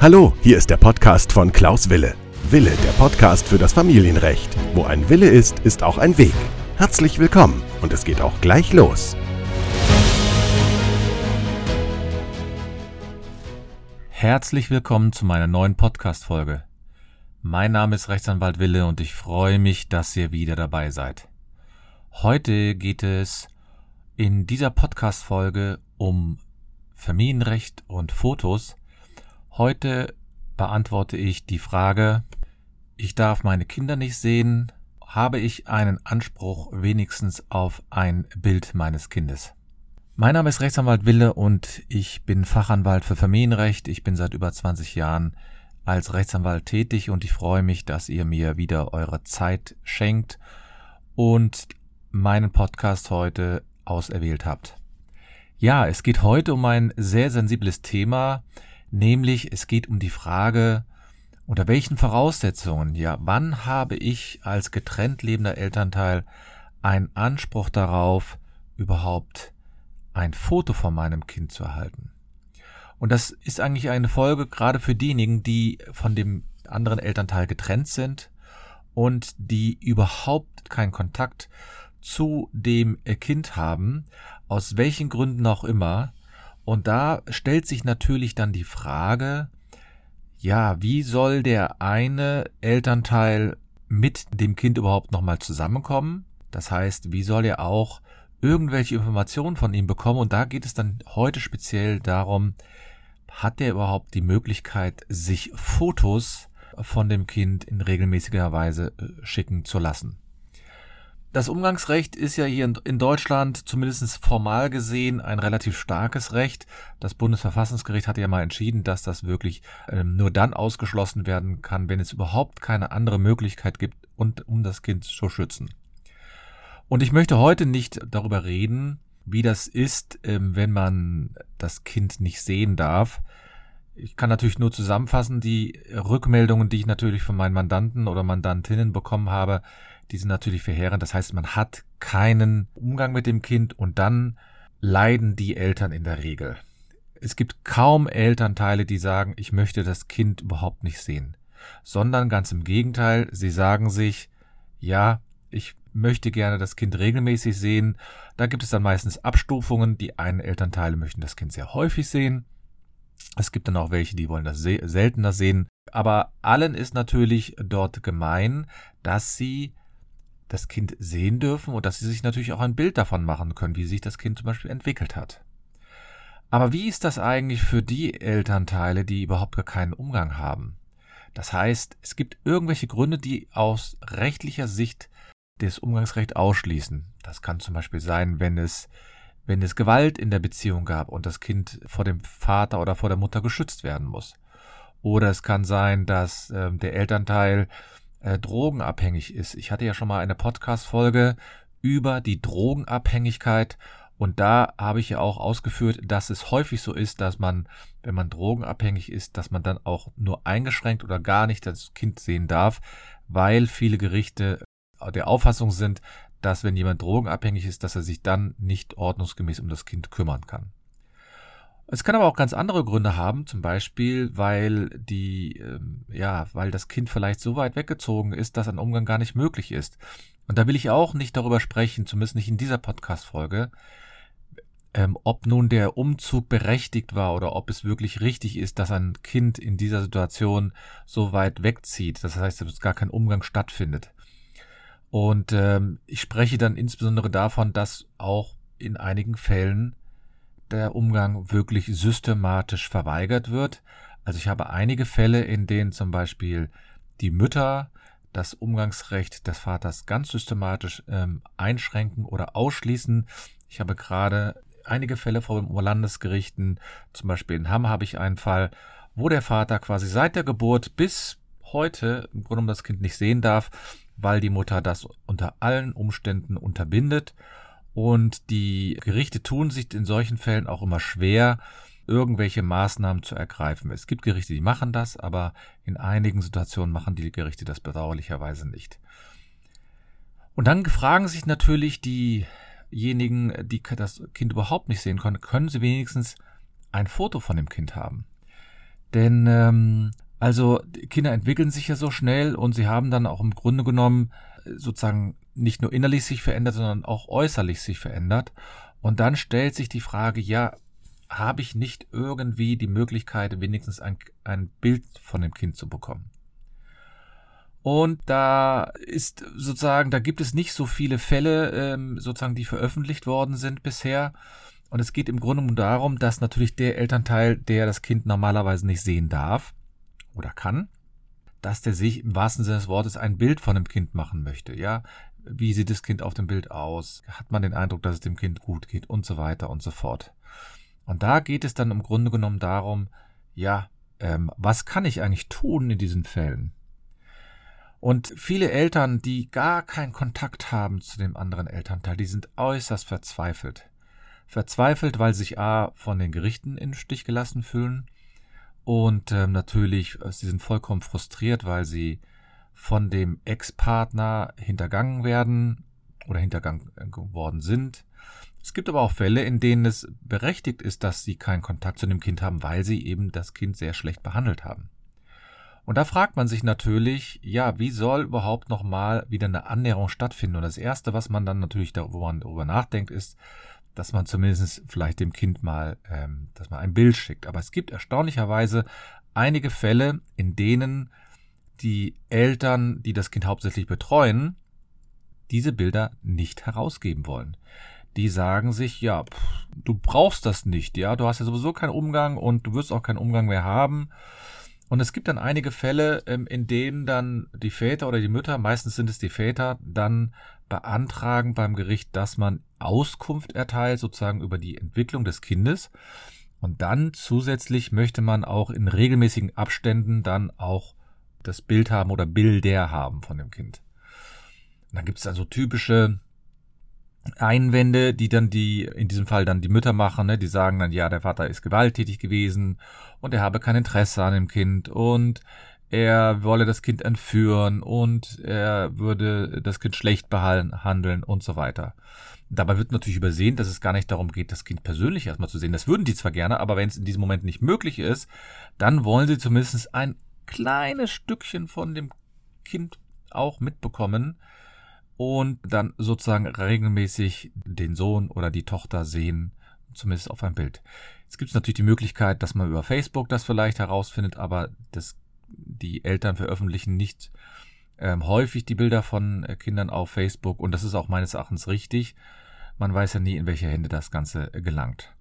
Hallo, hier ist der Podcast von Klaus Wille. Wille, der Podcast für das Familienrecht. Wo ein Wille ist, ist auch ein Weg. Herzlich willkommen und es geht auch gleich los. Herzlich willkommen zu meiner neuen Podcast-Folge. Mein Name ist Rechtsanwalt Wille und ich freue mich, dass ihr wieder dabei seid. Heute geht es in dieser Podcast-Folge um Familienrecht und Fotos. Heute beantworte ich die Frage, ich darf meine Kinder nicht sehen, habe ich einen Anspruch wenigstens auf ein Bild meines Kindes? Mein Name ist Rechtsanwalt Wille und ich bin Fachanwalt für Familienrecht. Ich bin seit über 20 Jahren als Rechtsanwalt tätig und ich freue mich, dass ihr mir wieder eure Zeit schenkt und meinen Podcast heute auserwählt habt. Ja, es geht heute um ein sehr sensibles Thema, nämlich es geht um die Frage, unter welchen Voraussetzungen, ja, wann habe ich als getrennt lebender Elternteil einen Anspruch darauf, überhaupt ein Foto von meinem Kind zu erhalten. Und das ist eigentlich eine Folge gerade für diejenigen, die von dem anderen Elternteil getrennt sind und die überhaupt keinen Kontakt zu dem Kind haben, aus welchen Gründen auch immer. Und da stellt sich natürlich dann die Frage, ja, wie soll der eine Elternteil mit dem Kind überhaupt nochmal zusammenkommen? Das heißt, wie soll er auch irgendwelche Informationen von ihm bekommen. Und da geht es dann heute speziell darum, hat er überhaupt die Möglichkeit, sich Fotos von dem Kind in regelmäßiger Weise äh, schicken zu lassen. Das Umgangsrecht ist ja hier in Deutschland zumindest formal gesehen ein relativ starkes Recht. Das Bundesverfassungsgericht hat ja mal entschieden, dass das wirklich ähm, nur dann ausgeschlossen werden kann, wenn es überhaupt keine andere Möglichkeit gibt, und, um das Kind zu schützen. Und ich möchte heute nicht darüber reden, wie das ist, ähm, wenn man das Kind nicht sehen darf. Ich kann natürlich nur zusammenfassen, die Rückmeldungen, die ich natürlich von meinen Mandanten oder Mandantinnen bekommen habe, die sind natürlich verheerend. Das heißt, man hat keinen Umgang mit dem Kind und dann leiden die Eltern in der Regel. Es gibt kaum Elternteile, die sagen, ich möchte das Kind überhaupt nicht sehen, sondern ganz im Gegenteil, sie sagen sich, ja, ich möchte gerne das Kind regelmäßig sehen. Da gibt es dann meistens Abstufungen. Die einen Elternteile möchten das Kind sehr häufig sehen. Es gibt dann auch welche, die wollen das seltener sehen. Aber allen ist natürlich dort gemein, dass sie das Kind sehen dürfen und dass sie sich natürlich auch ein Bild davon machen können, wie sich das Kind zum Beispiel entwickelt hat. Aber wie ist das eigentlich für die Elternteile, die überhaupt gar keinen Umgang haben? Das heißt, es gibt irgendwelche Gründe, die aus rechtlicher Sicht das Umgangsrecht ausschließen. Das kann zum Beispiel sein, wenn es, wenn es Gewalt in der Beziehung gab und das Kind vor dem Vater oder vor der Mutter geschützt werden muss. Oder es kann sein, dass äh, der Elternteil äh, drogenabhängig ist. Ich hatte ja schon mal eine Podcast-Folge über die Drogenabhängigkeit und da habe ich ja auch ausgeführt, dass es häufig so ist, dass man, wenn man drogenabhängig ist, dass man dann auch nur eingeschränkt oder gar nicht das Kind sehen darf, weil viele Gerichte der Auffassung sind, dass wenn jemand drogenabhängig ist, dass er sich dann nicht ordnungsgemäß um das Kind kümmern kann. Es kann aber auch ganz andere Gründe haben, zum Beispiel, weil die, ähm, ja, weil das Kind vielleicht so weit weggezogen ist, dass ein Umgang gar nicht möglich ist. Und da will ich auch nicht darüber sprechen, zumindest nicht in dieser Podcast-Folge, ähm, ob nun der Umzug berechtigt war oder ob es wirklich richtig ist, dass ein Kind in dieser Situation so weit wegzieht. Das heißt, dass gar kein Umgang stattfindet. Und ähm, ich spreche dann insbesondere davon, dass auch in einigen Fällen der Umgang wirklich systematisch verweigert wird. Also ich habe einige Fälle, in denen zum Beispiel die Mütter das Umgangsrecht des Vaters ganz systematisch ähm, einschränken oder ausschließen. Ich habe gerade einige Fälle vor den Landesgerichten, zum Beispiel in Hamm habe ich einen Fall, wo der Vater quasi seit der Geburt bis heute im Grunde genommen das Kind nicht sehen darf weil die Mutter das unter allen Umständen unterbindet. Und die Gerichte tun sich in solchen Fällen auch immer schwer, irgendwelche Maßnahmen zu ergreifen. Es gibt Gerichte, die machen das, aber in einigen Situationen machen die Gerichte das bedauerlicherweise nicht. Und dann fragen sich natürlich diejenigen, die das Kind überhaupt nicht sehen können, können sie wenigstens ein Foto von dem Kind haben. Denn ähm, also Kinder entwickeln sich ja so schnell und sie haben dann auch im Grunde genommen äh, sozusagen nicht nur innerlich sich verändert, sondern auch äußerlich sich verändert. Und dann stellt sich die Frage, ja, habe ich nicht irgendwie die Möglichkeit, wenigstens ein, ein Bild von dem Kind zu bekommen? Und da ist sozusagen, da gibt es nicht so viele Fälle, ähm, sozusagen, die veröffentlicht worden sind bisher. Und es geht im Grunde darum, dass natürlich der Elternteil, der das Kind normalerweise nicht sehen darf oder kann, dass der sich im wahrsten Sinne des Wortes ein Bild von dem Kind machen möchte. Ja, wie sieht das Kind auf dem Bild aus? Hat man den Eindruck, dass es dem Kind gut geht und so weiter und so fort. Und da geht es dann im Grunde genommen darum, ja, ähm, was kann ich eigentlich tun in diesen Fällen? Und viele Eltern, die gar keinen Kontakt haben zu dem anderen Elternteil, die sind äußerst verzweifelt. Verzweifelt, weil sich A von den Gerichten in den Stich gelassen fühlen und ähm, natürlich, sie sind vollkommen frustriert, weil sie von dem Ex-Partner hintergangen werden oder hintergangen worden sind. Es gibt aber auch Fälle, in denen es berechtigt ist, dass sie keinen Kontakt zu dem Kind haben, weil sie eben das Kind sehr schlecht behandelt haben. Und da fragt man sich natürlich, ja, wie soll überhaupt nochmal wieder eine Annäherung stattfinden? Und das Erste, was man dann natürlich darüber nachdenkt, ist, dass man zumindest vielleicht dem Kind mal, ähm, dass man ein Bild schickt. Aber es gibt erstaunlicherweise einige Fälle, in denen die Eltern, die das Kind hauptsächlich betreuen, diese Bilder nicht herausgeben wollen. Die sagen sich, ja, pff, du brauchst das nicht, ja, du hast ja sowieso keinen Umgang und du wirst auch keinen Umgang mehr haben. Und es gibt dann einige Fälle, ähm, in denen dann die Väter oder die Mütter, meistens sind es die Väter, dann beantragen beim Gericht, dass man Auskunft erteilt, sozusagen über die Entwicklung des Kindes. Und dann zusätzlich möchte man auch in regelmäßigen Abständen dann auch das Bild haben oder Bilder haben von dem Kind. Und dann gibt es also typische Einwände, die dann die, in diesem Fall dann die Mütter machen, ne? die sagen dann, ja, der Vater ist gewalttätig gewesen und er habe kein Interesse an dem Kind und er wolle das Kind entführen und er würde das Kind schlecht behandeln und so weiter. Dabei wird natürlich übersehen, dass es gar nicht darum geht, das Kind persönlich erstmal zu sehen. Das würden die zwar gerne, aber wenn es in diesem Moment nicht möglich ist, dann wollen sie zumindest ein kleines Stückchen von dem Kind auch mitbekommen, und dann sozusagen regelmäßig den Sohn oder die Tochter sehen, zumindest auf einem Bild. Jetzt gibt es natürlich die Möglichkeit, dass man über Facebook das vielleicht herausfindet, aber das, die Eltern veröffentlichen nicht ähm, häufig die Bilder von äh, Kindern auf Facebook und das ist auch meines Erachtens richtig. Man weiß ja nie, in welche Hände das Ganze äh, gelangt.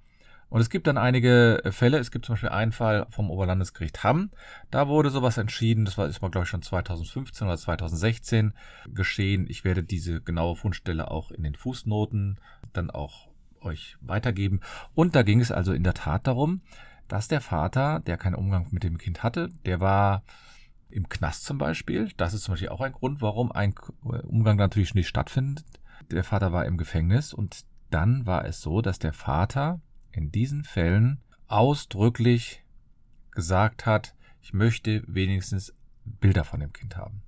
Und es gibt dann einige äh, Fälle. Es gibt zum Beispiel einen Fall vom Oberlandesgericht Hamm. Da wurde sowas entschieden. Das war, ist mal, glaube ich, schon 2015 oder 2016 geschehen. Ich werde diese genaue Fundstelle auch in den Fußnoten dann auch euch weitergeben. Und da ging es also in der Tat darum, dass der Vater, der keinen Umgang mit dem Kind hatte, der war im Knast zum Beispiel. Das ist zum Beispiel auch ein Grund, warum ein Umgang natürlich nicht stattfindet. Der Vater war im Gefängnis und dann war es so, dass der Vater in diesen Fällen ausdrücklich gesagt hat, ich möchte wenigstens Bilder von dem Kind haben.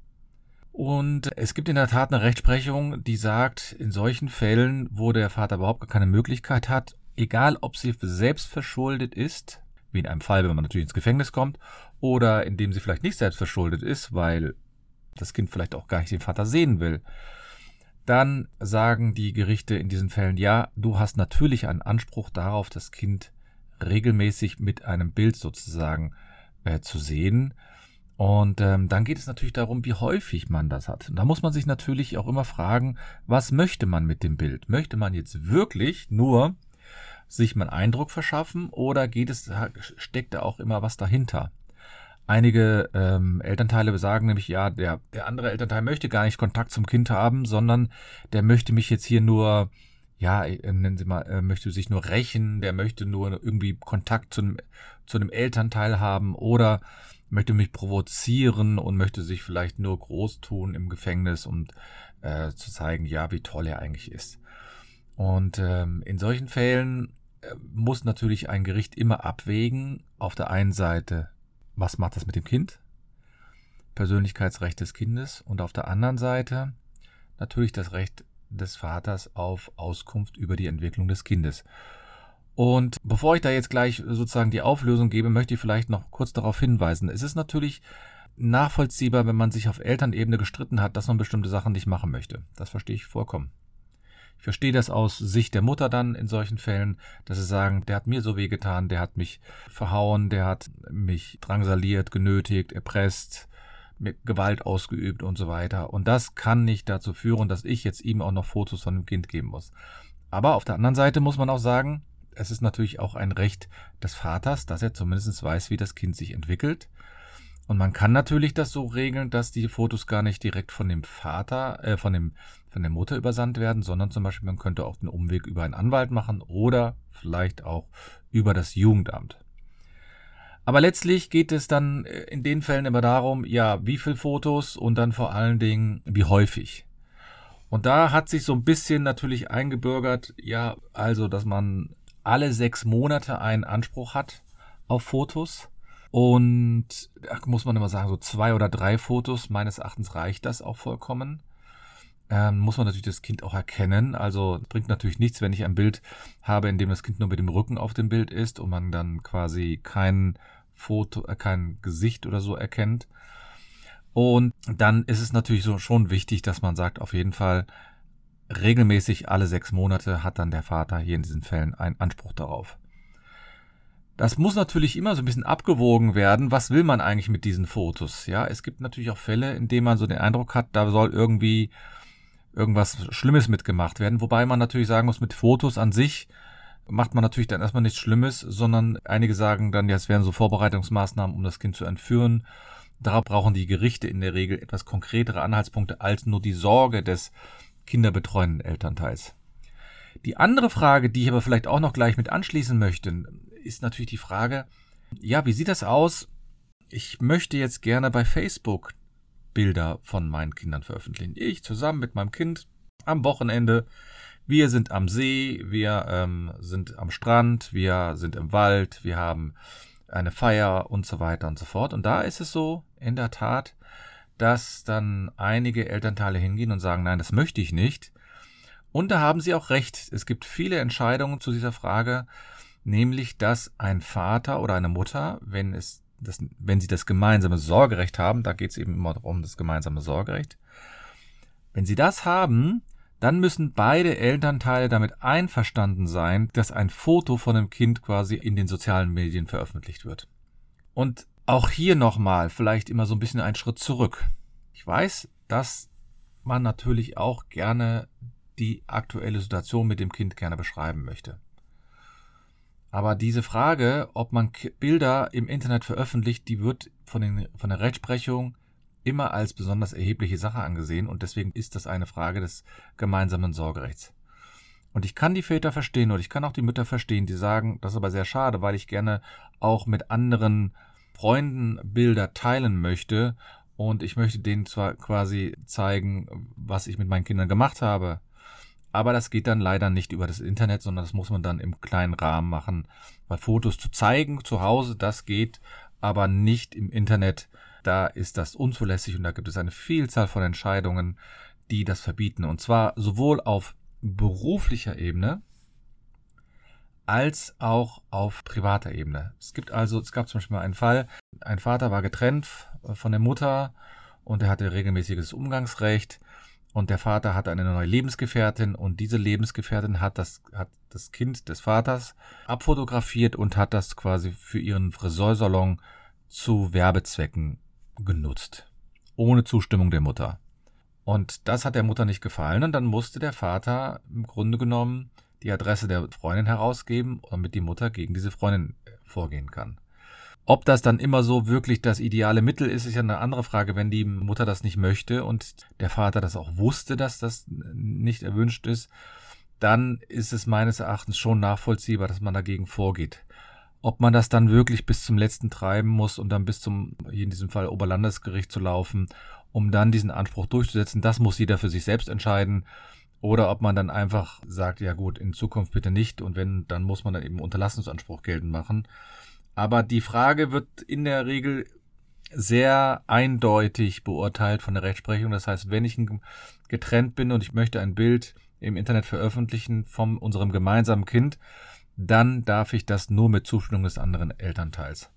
Und es gibt in der Tat eine Rechtsprechung, die sagt, in solchen Fällen, wo der Vater überhaupt keine Möglichkeit hat, egal ob sie selbst verschuldet ist, wie in einem Fall, wenn man natürlich ins Gefängnis kommt, oder indem sie vielleicht nicht selbst verschuldet ist, weil das Kind vielleicht auch gar nicht den Vater sehen will, dann sagen die Gerichte in diesen Fällen, ja, du hast natürlich einen Anspruch darauf, das Kind regelmäßig mit einem Bild sozusagen äh, zu sehen. Und ähm, dann geht es natürlich darum, wie häufig man das hat. Und da muss man sich natürlich auch immer fragen, was möchte man mit dem Bild? Möchte man jetzt wirklich nur sich mal einen Eindruck verschaffen oder geht es, steckt da auch immer was dahinter? Einige ähm, Elternteile sagen nämlich, ja, der, der andere Elternteil möchte gar nicht Kontakt zum Kind haben, sondern der möchte mich jetzt hier nur, ja, äh, nennen Sie mal, äh, möchte sich nur rächen, der möchte nur irgendwie Kontakt zu einem, zu einem Elternteil haben oder möchte mich provozieren und möchte sich vielleicht nur groß tun im Gefängnis, um äh, zu zeigen, ja, wie toll er eigentlich ist. Und ähm, in solchen Fällen äh, muss natürlich ein Gericht immer abwägen, auf der einen Seite was macht das mit dem Kind? Persönlichkeitsrecht des Kindes und auf der anderen Seite natürlich das Recht des Vaters auf Auskunft über die Entwicklung des Kindes. Und bevor ich da jetzt gleich sozusagen die Auflösung gebe, möchte ich vielleicht noch kurz darauf hinweisen. Es ist natürlich nachvollziehbar, wenn man sich auf Elternebene gestritten hat, dass man bestimmte Sachen nicht machen möchte. Das verstehe ich vollkommen. Ich verstehe das aus Sicht der Mutter dann in solchen Fällen, dass sie sagen, der hat mir so wehgetan, der hat mich verhauen, der hat mich drangsaliert, genötigt, erpresst, mit Gewalt ausgeübt und so weiter. Und das kann nicht dazu führen, dass ich jetzt ihm auch noch Fotos von dem Kind geben muss. Aber auf der anderen Seite muss man auch sagen, es ist natürlich auch ein Recht des Vaters, dass er zumindest weiß, wie das Kind sich entwickelt. Und man kann natürlich das so regeln, dass die Fotos gar nicht direkt von dem Vater, äh, von dem, von der Mutter übersandt werden, sondern zum Beispiel man könnte auch den Umweg über einen Anwalt machen oder vielleicht auch über das Jugendamt. Aber letztlich geht es dann äh, in den Fällen immer darum, ja, wie viel Fotos und dann vor allen Dingen, wie häufig. Und da hat sich so ein bisschen natürlich eingebürgert, ja, also, dass man alle sechs Monate einen Anspruch hat auf Fotos. Und da muss man immer sagen, so zwei oder drei Fotos, meines Erachtens reicht das auch vollkommen. Ähm, muss man natürlich das Kind auch erkennen. Also bringt natürlich nichts, wenn ich ein Bild habe, in dem das Kind nur mit dem Rücken auf dem Bild ist und man dann quasi kein Foto, äh, kein Gesicht oder so erkennt. Und dann ist es natürlich so schon wichtig, dass man sagt, auf jeden Fall regelmäßig alle sechs Monate hat dann der Vater hier in diesen Fällen einen Anspruch darauf. Das muss natürlich immer so ein bisschen abgewogen werden. Was will man eigentlich mit diesen Fotos? Ja, es gibt natürlich auch Fälle, in denen man so den Eindruck hat, da soll irgendwie irgendwas Schlimmes mitgemacht werden. Wobei man natürlich sagen muss, mit Fotos an sich macht man natürlich dann erstmal nichts Schlimmes, sondern einige sagen dann, ja, es wären so Vorbereitungsmaßnahmen, um das Kind zu entführen. Darauf brauchen die Gerichte in der Regel etwas konkretere Anhaltspunkte als nur die Sorge des kinderbetreuenden Elternteils. Die andere Frage, die ich aber vielleicht auch noch gleich mit anschließen möchte, ist natürlich die Frage, ja, wie sieht das aus? Ich möchte jetzt gerne bei Facebook Bilder von meinen Kindern veröffentlichen. Ich zusammen mit meinem Kind am Wochenende wir sind am See, wir ähm, sind am Strand, wir sind im Wald, wir haben eine Feier und so weiter und so fort. Und da ist es so, in der Tat, dass dann einige Elternteile hingehen und sagen, nein, das möchte ich nicht. Und da haben sie auch recht. Es gibt viele Entscheidungen zu dieser Frage, nämlich, dass ein Vater oder eine Mutter, wenn es das, wenn sie das gemeinsame Sorgerecht haben, da geht es eben immer um das gemeinsame Sorgerecht, wenn sie das haben, dann müssen beide Elternteile damit einverstanden sein, dass ein Foto von dem Kind quasi in den sozialen Medien veröffentlicht wird. Und auch hier nochmal vielleicht immer so ein bisschen einen Schritt zurück. Ich weiß, dass man natürlich auch gerne die aktuelle Situation mit dem Kind gerne beschreiben möchte. Aber diese Frage, ob man Bilder im Internet veröffentlicht, die wird von, den, von der Rechtsprechung immer als besonders erhebliche Sache angesehen und deswegen ist das eine Frage des gemeinsamen Sorgerechts. Und ich kann die Väter verstehen und ich kann auch die Mütter verstehen, die sagen, das ist aber sehr schade, weil ich gerne auch mit anderen Freunden Bilder teilen möchte und ich möchte denen zwar quasi zeigen, was ich mit meinen Kindern gemacht habe, aber das geht dann leider nicht über das Internet, sondern das muss man dann im kleinen Rahmen machen, weil Fotos zu zeigen zu Hause, das geht, aber nicht im Internet da ist das unzulässig und da gibt es eine Vielzahl von Entscheidungen, die das verbieten. Und zwar sowohl auf beruflicher Ebene als auch auf privater Ebene. Es gibt also, es gab zum Beispiel mal einen Fall, ein Vater war getrennt von der Mutter und er hatte regelmäßiges Umgangsrecht und der Vater hatte eine neue Lebensgefährtin und diese Lebensgefährtin hat das, hat das Kind des Vaters abfotografiert und hat das quasi für ihren Friseursalon zu Werbezwecken genutzt. Ohne Zustimmung der Mutter. Und das hat der Mutter nicht gefallen und dann musste der Vater im Grunde genommen die Adresse der Freundin herausgeben, damit die Mutter gegen diese Freundin äh, vorgehen kann. Ob das dann immer so wirklich das ideale Mittel ist, ist ja eine andere Frage, wenn die Mutter das nicht möchte und der Vater das auch wusste, dass das nicht erwünscht ist, dann ist es meines Erachtens schon nachvollziehbar, dass man dagegen vorgeht. Ob man das dann wirklich bis zum letzten treiben muss und dann bis zum, hier in diesem Fall Oberlandesgericht zu laufen, um dann diesen Anspruch durchzusetzen, das muss jeder für sich selbst entscheiden. Oder ob man dann einfach sagt, ja gut, in Zukunft bitte nicht und wenn, dann muss man dann eben Unterlassungsanspruch geltend machen. Aber die Frage wird in der Regel sehr eindeutig beurteilt von der Rechtsprechung. Das heißt, wenn ich getrennt bin und ich möchte ein Bild im Internet veröffentlichen von unserem gemeinsamen Kind, dann darf ich das nur mit Zustimmung des anderen Elternteils.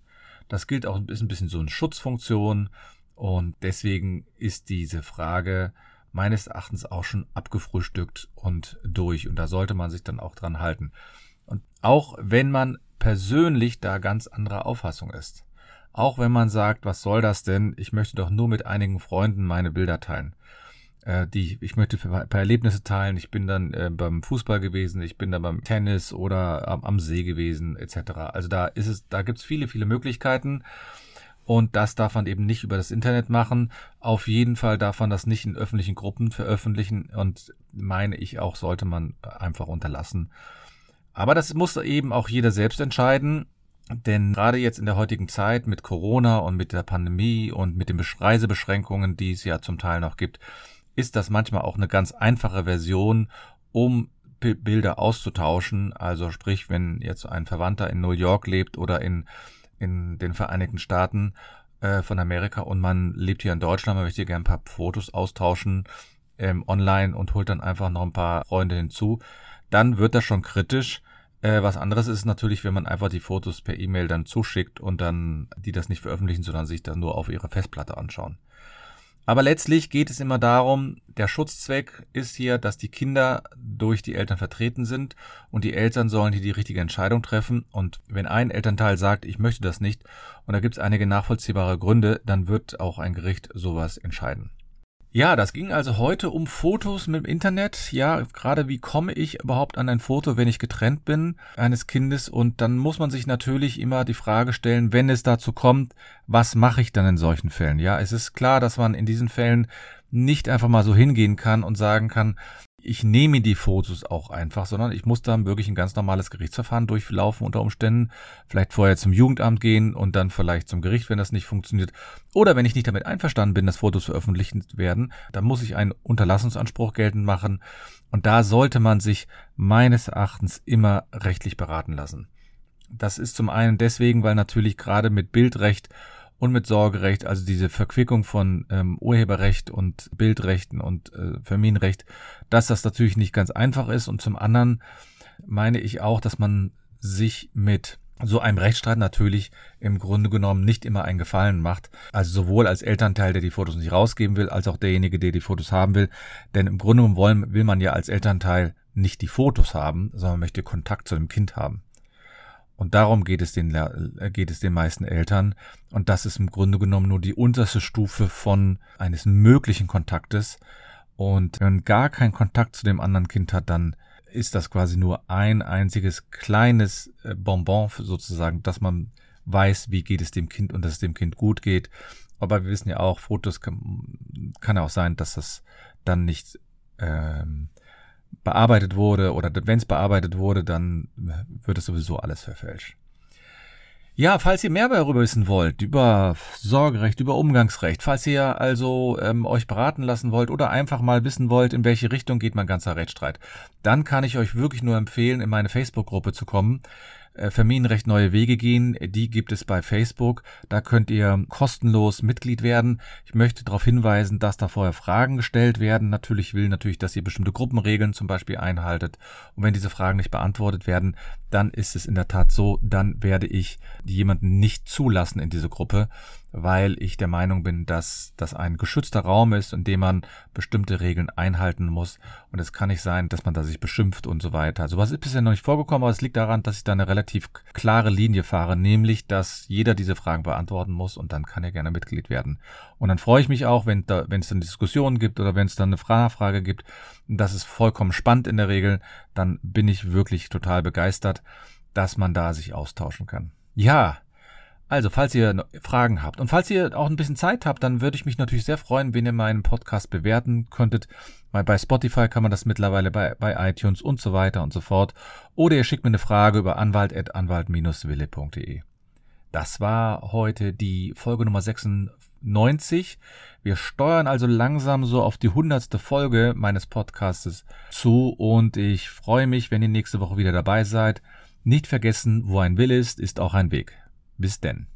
Das gilt auch ist ein bisschen so eine Schutzfunktion und deswegen ist diese Frage meines Erachtens auch schon abgefrühstückt und durch und da sollte man sich dann auch dran halten. Und auch wenn man persönlich da ganz anderer Auffassung ist. Auch wenn man sagt, was soll das denn? Ich möchte doch nur mit einigen Freunden meine Bilder teilen. Äh, die, ich möchte ein paar Erlebnisse teilen. Ich bin dann äh, beim Fußball gewesen, ich bin dann beim Tennis oder am, am See gewesen, etc. Also da ist es, da gibt's viele, viele Möglichkeiten. Und das darf man eben nicht über das Internet machen. Auf jeden Fall darf man das nicht in öffentlichen Gruppen veröffentlichen und meine ich auch, sollte man einfach unterlassen. Aber das muss eben auch jeder selbst entscheiden. Denn gerade jetzt in der heutigen Zeit mit Corona und mit der Pandemie und mit den Reisebeschränkungen, die es ja zum Teil noch gibt, ist das manchmal auch eine ganz einfache Version, um Bilder auszutauschen. Also sprich, wenn jetzt ein Verwandter in New York lebt oder in, in den Vereinigten Staaten äh, von Amerika und man lebt hier in Deutschland, man möchte gerne ein paar Fotos austauschen ähm, online und holt dann einfach noch ein paar Freunde hinzu, dann wird das schon kritisch äh, was anderes ist natürlich, wenn man einfach die Fotos per E-Mail dann zuschickt und dann die das nicht veröffentlichen, sondern sich dann nur auf ihre Festplatte anschauen. Aber letztlich geht es immer darum, der Schutzzweck ist hier, dass die Kinder durch die Eltern vertreten sind und die Eltern sollen hier die richtige Entscheidung treffen. Und wenn ein Elternteil sagt, ich möchte das nicht, und da gibt es einige nachvollziehbare Gründe, dann wird auch ein Gericht sowas entscheiden. Ja, das ging also heute um Fotos mit dem Internet. Ja, gerade wie komme ich überhaupt an ein Foto, wenn ich getrennt bin eines Kindes? Und dann muss man sich natürlich immer die Frage stellen, wenn es dazu kommt, was mache ich dann in solchen Fällen? Ja, es ist klar, dass man in diesen Fällen nicht einfach mal so hingehen kann und sagen kann, ich nehme die Fotos auch einfach, sondern ich muss dann wirklich ein ganz normales Gerichtsverfahren durchlaufen unter Umständen. Vielleicht vorher zum Jugendamt gehen und dann vielleicht zum Gericht, wenn das nicht funktioniert. Oder wenn ich nicht damit einverstanden bin, dass Fotos veröffentlicht werden, dann muss ich einen Unterlassungsanspruch geltend machen. Und da sollte man sich meines Erachtens immer rechtlich beraten lassen. Das ist zum einen deswegen, weil natürlich gerade mit Bildrecht und mit Sorgerecht, also diese Verquickung von ähm, Urheberrecht und Bildrechten und äh, Familienrecht, dass das natürlich nicht ganz einfach ist. Und zum anderen meine ich auch, dass man sich mit so einem Rechtsstreit natürlich im Grunde genommen nicht immer einen Gefallen macht. Also sowohl als Elternteil, der die Fotos nicht rausgeben will, als auch derjenige, der die Fotos haben will. Denn im Grunde genommen wollen, will man ja als Elternteil nicht die Fotos haben, sondern möchte Kontakt zu dem Kind haben. Und darum geht es den, äh, geht es den meisten Eltern. Und das ist im Grunde genommen nur die unterste Stufe von eines möglichen Kontaktes. Und wenn man gar keinen Kontakt zu dem anderen Kind hat, dann ist das quasi nur ein einziges kleines äh, Bonbon sozusagen, dass man weiß, wie geht es dem Kind und dass es dem Kind gut geht. Aber wir wissen ja auch, Fotos kann, kann auch sein, dass das dann nicht ähm, bearbeitet wurde oder wenn es bearbeitet wurde, dann wird es sowieso alles verfälscht. Ja, falls ihr mehr darüber wissen wollt, über Sorgerecht, über Umgangsrecht, falls ihr also ähm, euch beraten lassen wollt oder einfach mal wissen wollt, in welche Richtung geht mein ganzer Rechtsstreit, dann kann ich euch wirklich nur empfehlen, in meine Facebook-Gruppe zu kommen. Äh, Familienrecht neue Wege gehen. Die gibt es bei Facebook. Da könnt ihr kostenlos Mitglied werden. Ich möchte darauf hinweisen, dass da vorher Fragen gestellt werden. Natürlich will natürlich, dass ihr bestimmte Gruppenregeln zum Beispiel einhaltet. Und wenn diese Fragen nicht beantwortet werden, dann ist es in der Tat so, dann werde ich jemanden nicht zulassen in diese Gruppe weil ich der Meinung bin, dass das ein geschützter Raum ist, in dem man bestimmte Regeln einhalten muss. Und es kann nicht sein, dass man da sich beschimpft und so weiter. Also was ist bisher noch nicht vorgekommen, aber es liegt daran, dass ich da eine relativ klare Linie fahre, nämlich, dass jeder diese Fragen beantworten muss und dann kann er gerne Mitglied werden. Und dann freue ich mich auch, wenn, da, wenn es dann Diskussionen gibt oder wenn es dann eine Nachfrage gibt. Das ist vollkommen spannend in der Regel. Dann bin ich wirklich total begeistert, dass man da sich austauschen kann. Ja, also, falls ihr Fragen habt und falls ihr auch ein bisschen Zeit habt, dann würde ich mich natürlich sehr freuen, wenn ihr meinen Podcast bewerten könntet. Weil bei Spotify kann man das mittlerweile bei, bei iTunes und so weiter und so fort. Oder ihr schickt mir eine Frage über anwalt.anwalt-wille.de. Das war heute die Folge Nummer 96. Wir steuern also langsam so auf die hundertste Folge meines Podcastes zu und ich freue mich, wenn ihr nächste Woche wieder dabei seid. Nicht vergessen, wo ein Will ist, ist auch ein Weg. Bis denn.